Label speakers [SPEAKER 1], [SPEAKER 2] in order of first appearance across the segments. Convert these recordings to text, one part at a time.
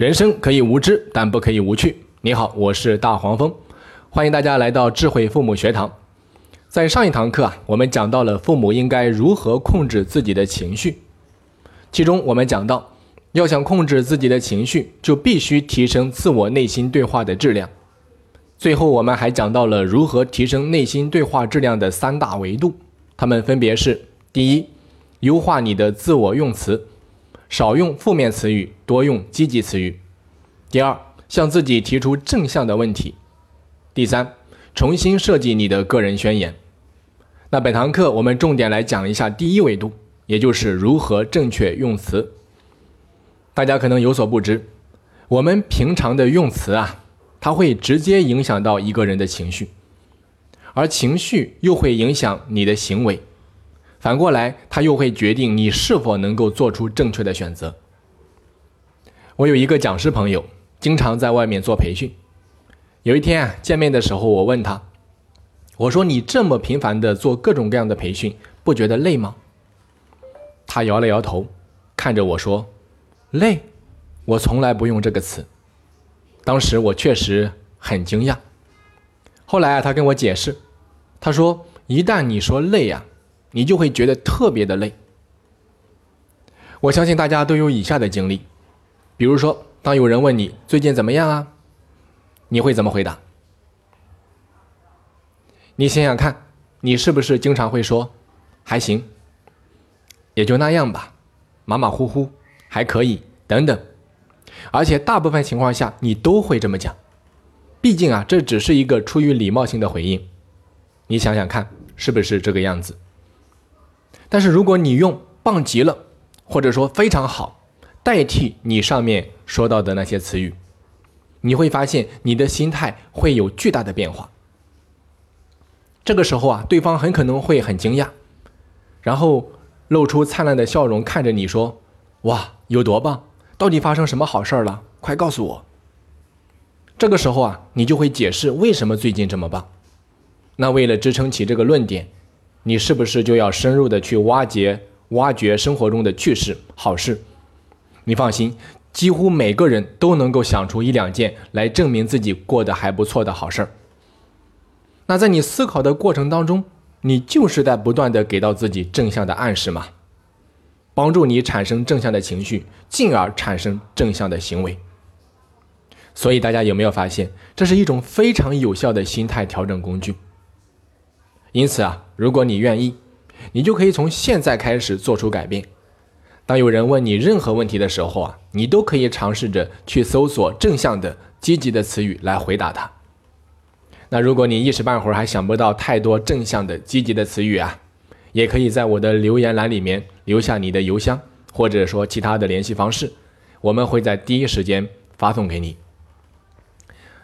[SPEAKER 1] 人生可以无知，但不可以无趣。你好，我是大黄蜂，欢迎大家来到智慧父母学堂。在上一堂课啊，我们讲到了父母应该如何控制自己的情绪，其中我们讲到，要想控制自己的情绪，就必须提升自我内心对话的质量。最后，我们还讲到了如何提升内心对话质量的三大维度，它们分别是：第一，优化你的自我用词。少用负面词语，多用积极词语。第二，向自己提出正向的问题。第三，重新设计你的个人宣言。那本堂课我们重点来讲一下第一维度，也就是如何正确用词。大家可能有所不知，我们平常的用词啊，它会直接影响到一个人的情绪，而情绪又会影响你的行为。反过来，他又会决定你是否能够做出正确的选择。我有一个讲师朋友，经常在外面做培训。有一天啊，见面的时候，我问他：“我说你这么频繁的做各种各样的培训，不觉得累吗？”他摇了摇头，看着我说：“累？我从来不用这个词。”当时我确实很惊讶。后来啊，他跟我解释，他说：“一旦你说累呀。”你就会觉得特别的累。我相信大家都有以下的经历，比如说，当有人问你最近怎么样啊，你会怎么回答？你想想看，你是不是经常会说还行，也就那样吧，马马虎虎，还可以等等，而且大部分情况下你都会这么讲，毕竟啊，这只是一个出于礼貌性的回应。你想想看，是不是这个样子？但是如果你用棒极了，或者说非常好，代替你上面说到的那些词语，你会发现你的心态会有巨大的变化。这个时候啊，对方很可能会很惊讶，然后露出灿烂的笑容看着你说：“哇，有多棒？到底发生什么好事了？快告诉我。”这个时候啊，你就会解释为什么最近这么棒。那为了支撑起这个论点。你是不是就要深入的去挖掘、挖掘生活中的趣事、好事？你放心，几乎每个人都能够想出一两件来证明自己过得还不错的好事儿。那在你思考的过程当中，你就是在不断的给到自己正向的暗示嘛，帮助你产生正向的情绪，进而产生正向的行为。所以大家有没有发现，这是一种非常有效的心态调整工具？因此啊，如果你愿意，你就可以从现在开始做出改变。当有人问你任何问题的时候啊，你都可以尝试着去搜索正向的、积极的词语来回答他。那如果你一时半会儿还想不到太多正向的、积极的词语啊，也可以在我的留言栏里面留下你的邮箱，或者说其他的联系方式，我们会在第一时间发送给你。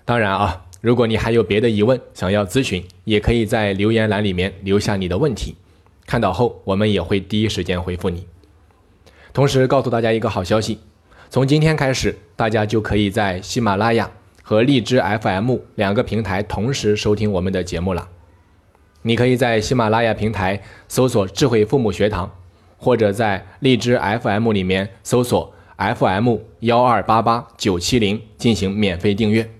[SPEAKER 1] 当然啊。如果你还有别的疑问想要咨询，也可以在留言栏里面留下你的问题，看到后我们也会第一时间回复你。同时告诉大家一个好消息，从今天开始，大家就可以在喜马拉雅和荔枝 FM 两个平台同时收听我们的节目了。你可以在喜马拉雅平台搜索“智慧父母学堂”，或者在荔枝 FM 里面搜索 “FM 幺二八八九七零”进行免费订阅。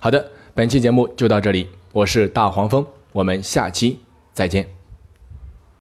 [SPEAKER 1] 好的。本期节目就到这里，我是大黄蜂，我们下期再见。